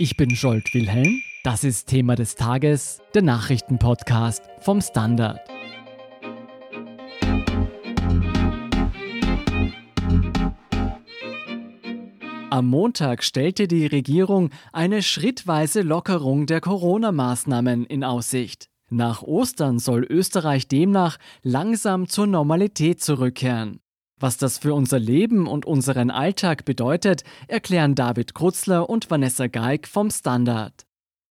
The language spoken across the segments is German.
Ich bin Scholt Wilhelm. Das ist Thema des Tages, der Nachrichtenpodcast vom Standard. Am Montag stellte die Regierung eine schrittweise Lockerung der Corona-Maßnahmen in Aussicht. Nach Ostern soll Österreich demnach langsam zur Normalität zurückkehren. Was das für unser Leben und unseren Alltag bedeutet, erklären David Krutzler und Vanessa Geig vom Standard.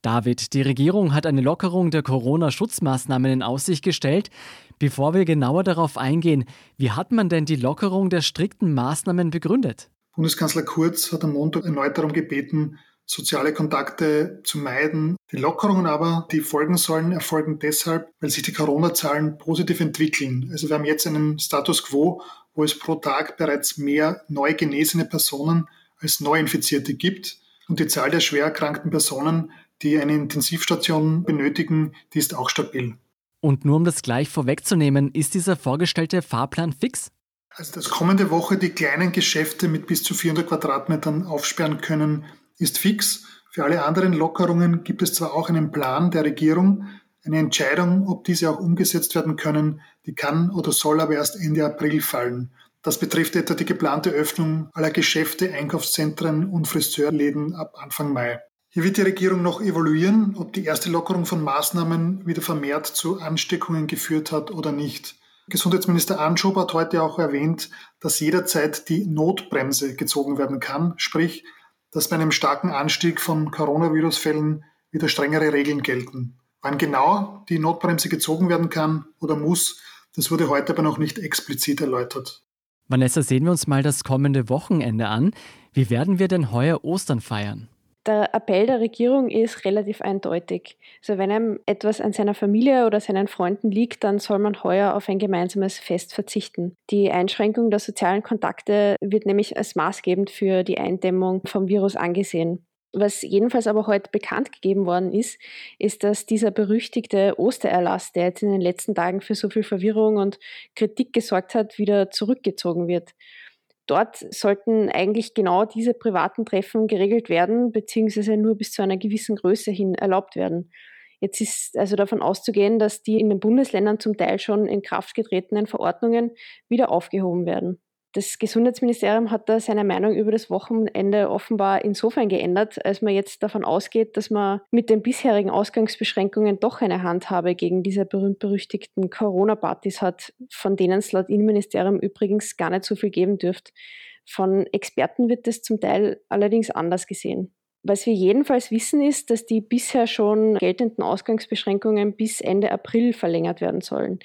David, die Regierung hat eine Lockerung der Corona-Schutzmaßnahmen in Aussicht gestellt. Bevor wir genauer darauf eingehen, wie hat man denn die Lockerung der strikten Maßnahmen begründet? Bundeskanzler Kurz hat am Montag erneut darum gebeten, soziale Kontakte zu meiden. Die Lockerungen aber, die folgen sollen, erfolgen deshalb, weil sich die Corona-Zahlen positiv entwickeln. Also wir haben jetzt einen Status quo, wo es pro Tag bereits mehr neu genesene Personen als Neuinfizierte gibt. Und die Zahl der schwer erkrankten Personen, die eine Intensivstation benötigen, die ist auch stabil. Und nur um das gleich vorwegzunehmen, ist dieser vorgestellte Fahrplan fix? Also dass kommende Woche die kleinen Geschäfte mit bis zu 400 Quadratmetern aufsperren können, ist fix. Für alle anderen Lockerungen gibt es zwar auch einen Plan der Regierung, eine Entscheidung, ob diese auch umgesetzt werden können, die kann oder soll aber erst Ende April fallen. Das betrifft etwa die geplante Öffnung aller Geschäfte, Einkaufszentren und Friseurläden ab Anfang Mai. Hier wird die Regierung noch evaluieren, ob die erste Lockerung von Maßnahmen wieder vermehrt zu Ansteckungen geführt hat oder nicht. Gesundheitsminister Anschob hat heute auch erwähnt, dass jederzeit die Notbremse gezogen werden kann, sprich, dass bei einem starken Anstieg von Coronavirus-Fällen wieder strengere Regeln gelten. Wann genau die Notbremse gezogen werden kann oder muss, das wurde heute aber noch nicht explizit erläutert. Vanessa, sehen wir uns mal das kommende Wochenende an. Wie werden wir denn heuer Ostern feiern? Der Appell der Regierung ist relativ eindeutig. Also wenn einem etwas an seiner Familie oder seinen Freunden liegt, dann soll man heuer auf ein gemeinsames Fest verzichten. Die Einschränkung der sozialen Kontakte wird nämlich als maßgebend für die Eindämmung vom Virus angesehen. Was jedenfalls aber heute bekannt gegeben worden ist, ist, dass dieser berüchtigte Ostererlass, der jetzt in den letzten Tagen für so viel Verwirrung und Kritik gesorgt hat, wieder zurückgezogen wird. Dort sollten eigentlich genau diese privaten Treffen geregelt werden, beziehungsweise nur bis zu einer gewissen Größe hin erlaubt werden. Jetzt ist also davon auszugehen, dass die in den Bundesländern zum Teil schon in Kraft getretenen Verordnungen wieder aufgehoben werden. Das Gesundheitsministerium hat da seine Meinung über das Wochenende offenbar insofern geändert, als man jetzt davon ausgeht, dass man mit den bisherigen Ausgangsbeschränkungen doch eine Handhabe gegen diese berühmt-berüchtigten Corona-Partys hat, von denen es laut Innenministerium übrigens gar nicht so viel geben dürfte. Von Experten wird es zum Teil allerdings anders gesehen. Was wir jedenfalls wissen ist, dass die bisher schon geltenden Ausgangsbeschränkungen bis Ende April verlängert werden sollen.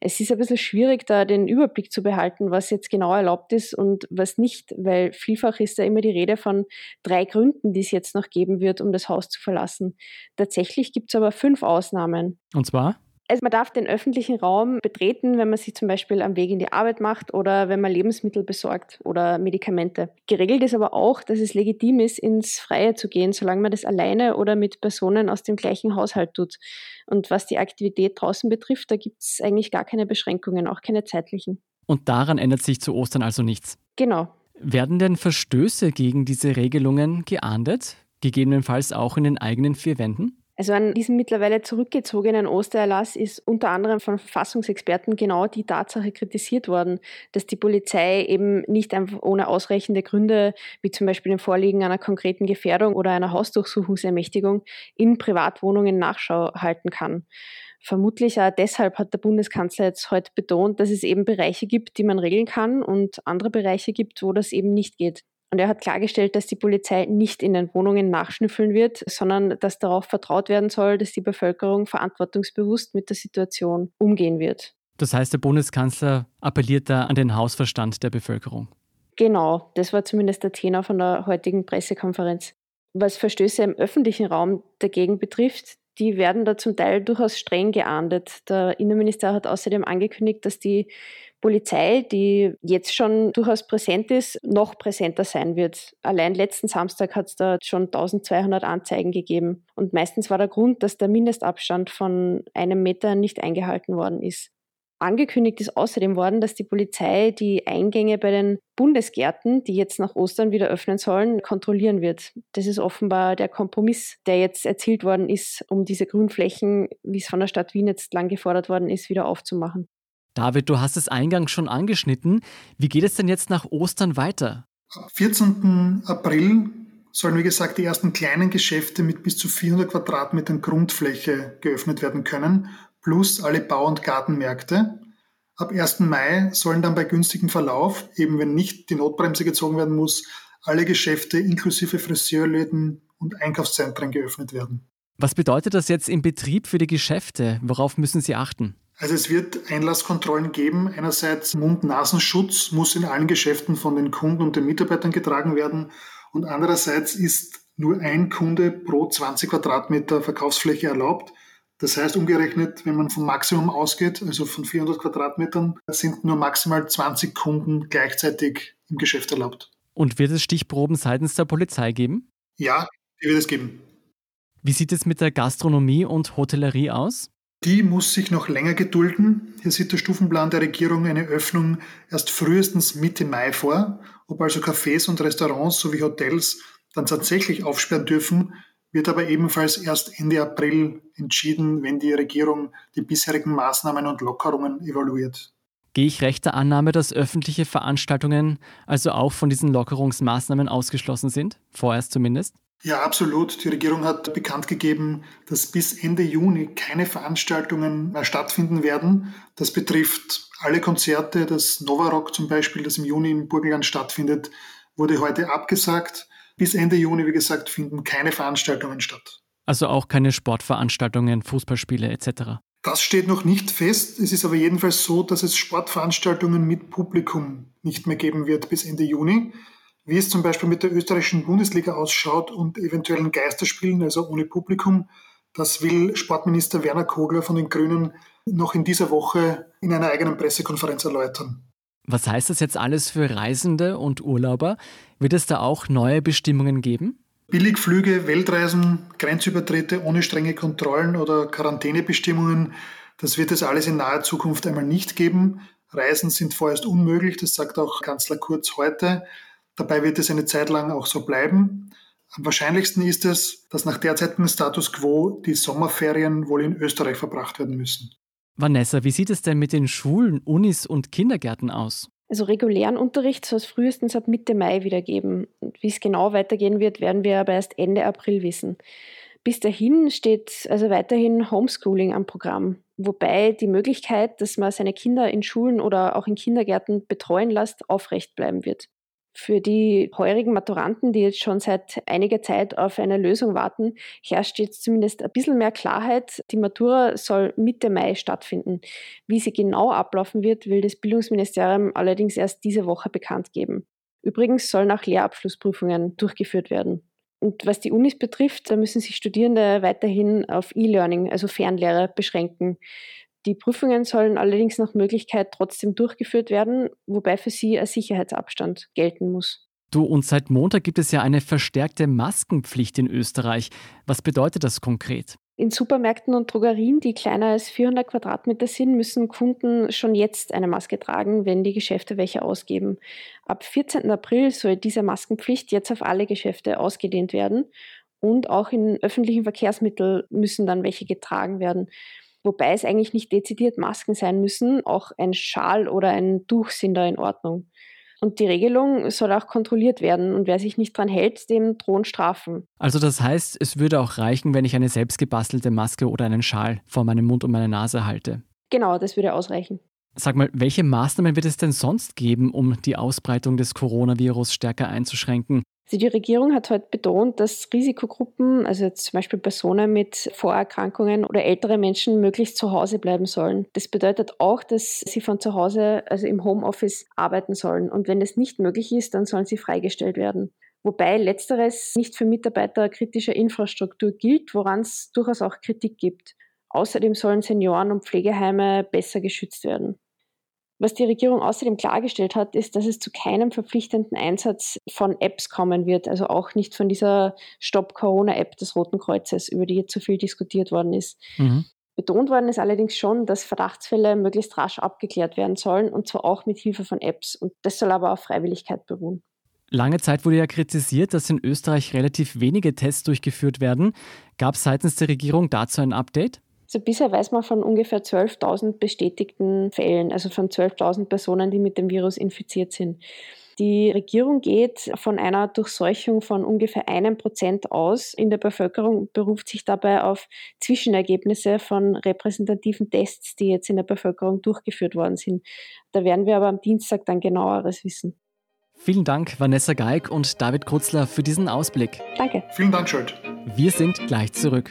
Es ist ein bisschen schwierig, da den Überblick zu behalten, was jetzt genau erlaubt ist und was nicht, weil vielfach ist da immer die Rede von drei Gründen, die es jetzt noch geben wird, um das Haus zu verlassen. Tatsächlich gibt es aber fünf Ausnahmen. Und zwar? Also man darf den öffentlichen Raum betreten, wenn man sich zum Beispiel am Weg in die Arbeit macht oder wenn man Lebensmittel besorgt oder Medikamente. Geregelt ist aber auch, dass es legitim ist, ins Freie zu gehen, solange man das alleine oder mit Personen aus dem gleichen Haushalt tut. Und was die Aktivität draußen betrifft, da gibt es eigentlich gar keine Beschränkungen, auch keine zeitlichen. Und daran ändert sich zu Ostern also nichts. Genau. Werden denn Verstöße gegen diese Regelungen geahndet? Gegebenenfalls auch in den eigenen vier Wänden? Also an diesem mittlerweile zurückgezogenen Ostererlass ist unter anderem von Verfassungsexperten genau die Tatsache kritisiert worden, dass die Polizei eben nicht einfach ohne ausreichende Gründe, wie zum Beispiel dem Vorliegen einer konkreten Gefährdung oder einer Hausdurchsuchungsermächtigung, in Privatwohnungen Nachschau halten kann. Vermutlich auch deshalb hat der Bundeskanzler jetzt heute betont, dass es eben Bereiche gibt, die man regeln kann und andere Bereiche gibt, wo das eben nicht geht. Und er hat klargestellt, dass die Polizei nicht in den Wohnungen nachschnüffeln wird, sondern dass darauf vertraut werden soll, dass die Bevölkerung verantwortungsbewusst mit der Situation umgehen wird. Das heißt, der Bundeskanzler appelliert da an den Hausverstand der Bevölkerung. Genau, das war zumindest der Tenor von der heutigen Pressekonferenz. Was Verstöße im öffentlichen Raum dagegen betrifft, die werden da zum Teil durchaus streng geahndet. Der Innenminister hat außerdem angekündigt, dass die Polizei, die jetzt schon durchaus präsent ist, noch präsenter sein wird. Allein letzten Samstag hat es da schon 1200 Anzeigen gegeben. Und meistens war der Grund, dass der Mindestabstand von einem Meter nicht eingehalten worden ist. Angekündigt ist außerdem worden, dass die Polizei die Eingänge bei den Bundesgärten, die jetzt nach Ostern wieder öffnen sollen, kontrollieren wird. Das ist offenbar der Kompromiss, der jetzt erzielt worden ist, um diese Grünflächen, wie es von der Stadt Wien jetzt lang gefordert worden ist, wieder aufzumachen. David, du hast es eingangs schon angeschnitten. Wie geht es denn jetzt nach Ostern weiter? Am 14. April sollen, wie gesagt, die ersten kleinen Geschäfte mit bis zu 400 Quadratmetern Grundfläche geöffnet werden können plus alle Bau- und Gartenmärkte. Ab 1. Mai sollen dann bei günstigem Verlauf, eben wenn nicht die Notbremse gezogen werden muss, alle Geschäfte inklusive Friseurläden und Einkaufszentren geöffnet werden. Was bedeutet das jetzt im Betrieb für die Geschäfte? Worauf müssen Sie achten? Also es wird Einlasskontrollen geben. Einerseits Mund-Nasenschutz muss in allen Geschäften von den Kunden und den Mitarbeitern getragen werden. Und andererseits ist nur ein Kunde pro 20 Quadratmeter Verkaufsfläche erlaubt. Das heißt, umgerechnet, wenn man vom Maximum ausgeht, also von 400 Quadratmetern, sind nur maximal 20 Kunden gleichzeitig im Geschäft erlaubt. Und wird es Stichproben seitens der Polizei geben? Ja, die wird es geben. Wie sieht es mit der Gastronomie und Hotellerie aus? Die muss sich noch länger gedulden. Hier sieht der Stufenplan der Regierung eine Öffnung erst frühestens Mitte Mai vor. Ob also Cafés und Restaurants sowie Hotels dann tatsächlich aufsperren dürfen, wird aber ebenfalls erst Ende April entschieden, wenn die Regierung die bisherigen Maßnahmen und Lockerungen evaluiert. Gehe ich rechter Annahme, dass öffentliche Veranstaltungen also auch von diesen Lockerungsmaßnahmen ausgeschlossen sind? Vorerst zumindest? Ja, absolut. Die Regierung hat bekannt gegeben, dass bis Ende Juni keine Veranstaltungen mehr stattfinden werden. Das betrifft alle Konzerte. Das Novarock zum Beispiel, das im Juni im Burgenland stattfindet, wurde heute abgesagt. Bis Ende Juni, wie gesagt, finden keine Veranstaltungen statt. Also auch keine Sportveranstaltungen, Fußballspiele etc. Das steht noch nicht fest. Es ist aber jedenfalls so, dass es Sportveranstaltungen mit Publikum nicht mehr geben wird bis Ende Juni. Wie es zum Beispiel mit der österreichischen Bundesliga ausschaut und eventuellen Geisterspielen, also ohne Publikum, das will Sportminister Werner Kogler von den Grünen noch in dieser Woche in einer eigenen Pressekonferenz erläutern. Was heißt das jetzt alles für Reisende und Urlauber? Wird es da auch neue Bestimmungen geben? Billigflüge, Weltreisen, Grenzübertritte ohne strenge Kontrollen oder Quarantänebestimmungen, das wird es alles in naher Zukunft einmal nicht geben. Reisen sind vorerst unmöglich, das sagt auch Kanzler Kurz heute. Dabei wird es eine Zeit lang auch so bleiben. Am wahrscheinlichsten ist es, dass nach derzeitigem Status quo die Sommerferien wohl in Österreich verbracht werden müssen. Vanessa, wie sieht es denn mit den Schulen, Unis und Kindergärten aus? Also regulären Unterricht soll es frühestens ab Mitte Mai wieder geben. Wie es genau weitergehen wird, werden wir aber erst Ende April wissen. Bis dahin steht also weiterhin Homeschooling am Programm, wobei die Möglichkeit, dass man seine Kinder in Schulen oder auch in Kindergärten betreuen lässt, aufrecht bleiben wird. Für die heurigen Maturanten, die jetzt schon seit einiger Zeit auf eine Lösung warten, herrscht jetzt zumindest ein bisschen mehr Klarheit. Die Matura soll Mitte Mai stattfinden. Wie sie genau ablaufen wird, will das Bildungsministerium allerdings erst diese Woche bekannt geben. Übrigens sollen auch Lehrabschlussprüfungen durchgeführt werden. Und was die Unis betrifft, da müssen sich Studierende weiterhin auf E-Learning, also Fernlehre, beschränken. Die Prüfungen sollen allerdings nach Möglichkeit trotzdem durchgeführt werden, wobei für sie ein Sicherheitsabstand gelten muss. Du, und seit Montag gibt es ja eine verstärkte Maskenpflicht in Österreich. Was bedeutet das konkret? In Supermärkten und Drogerien, die kleiner als 400 Quadratmeter sind, müssen Kunden schon jetzt eine Maske tragen, wenn die Geschäfte welche ausgeben. Ab 14. April soll diese Maskenpflicht jetzt auf alle Geschäfte ausgedehnt werden und auch in öffentlichen Verkehrsmitteln müssen dann welche getragen werden wobei es eigentlich nicht dezidiert Masken sein müssen, auch ein Schal oder ein Tuch sind da in Ordnung. Und die Regelung soll auch kontrolliert werden und wer sich nicht dran hält, dem drohen Strafen. Also das heißt, es würde auch reichen, wenn ich eine selbstgebastelte Maske oder einen Schal vor meinem Mund und meine Nase halte. Genau, das würde ausreichen. Sag mal, welche Maßnahmen wird es denn sonst geben, um die Ausbreitung des Coronavirus stärker einzuschränken? Also die Regierung hat heute betont, dass Risikogruppen, also zum Beispiel Personen mit Vorerkrankungen oder ältere Menschen, möglichst zu Hause bleiben sollen. Das bedeutet auch, dass sie von zu Hause, also im Homeoffice, arbeiten sollen. Und wenn es nicht möglich ist, dann sollen sie freigestellt werden. Wobei letzteres nicht für Mitarbeiter kritischer Infrastruktur gilt, woran es durchaus auch Kritik gibt. Außerdem sollen Senioren und Pflegeheime besser geschützt werden. Was die Regierung außerdem klargestellt hat, ist, dass es zu keinem verpflichtenden Einsatz von Apps kommen wird, also auch nicht von dieser Stop-Corona-App des Roten Kreuzes, über die jetzt so viel diskutiert worden ist. Mhm. Betont worden ist allerdings schon, dass Verdachtsfälle möglichst rasch abgeklärt werden sollen und zwar auch mit Hilfe von Apps. Und das soll aber auf Freiwilligkeit beruhen. Lange Zeit wurde ja kritisiert, dass in Österreich relativ wenige Tests durchgeführt werden. Gab es seitens der Regierung dazu ein Update? Also bisher weiß man von ungefähr 12.000 bestätigten Fällen, also von 12.000 Personen, die mit dem Virus infiziert sind. Die Regierung geht von einer Durchseuchung von ungefähr einem Prozent aus in der Bevölkerung, beruft sich dabei auf Zwischenergebnisse von repräsentativen Tests, die jetzt in der Bevölkerung durchgeführt worden sind. Da werden wir aber am Dienstag dann genaueres wissen. Vielen Dank, Vanessa Geig und David Krutzler, für diesen Ausblick. Danke. Vielen Dank, Schuld. Wir sind gleich zurück.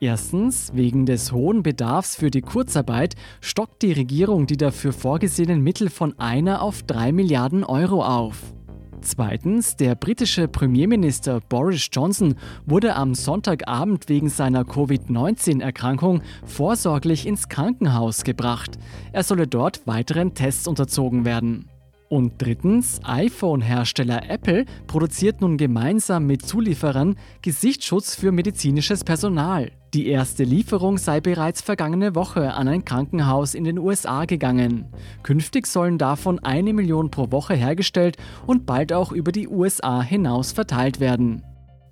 Erstens, wegen des hohen Bedarfs für die Kurzarbeit stockt die Regierung die dafür vorgesehenen Mittel von einer auf drei Milliarden Euro auf. Zweitens, der britische Premierminister Boris Johnson wurde am Sonntagabend wegen seiner Covid-19-Erkrankung vorsorglich ins Krankenhaus gebracht. Er solle dort weiteren Tests unterzogen werden. Und drittens, iPhone-Hersteller Apple produziert nun gemeinsam mit Zulieferern Gesichtsschutz für medizinisches Personal. Die erste Lieferung sei bereits vergangene Woche an ein Krankenhaus in den USA gegangen. Künftig sollen davon eine Million pro Woche hergestellt und bald auch über die USA hinaus verteilt werden.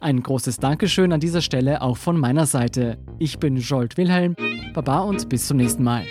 Ein großes Dankeschön an dieser Stelle auch von meiner Seite. Ich bin Jolt Wilhelm. Baba und bis zum nächsten Mal.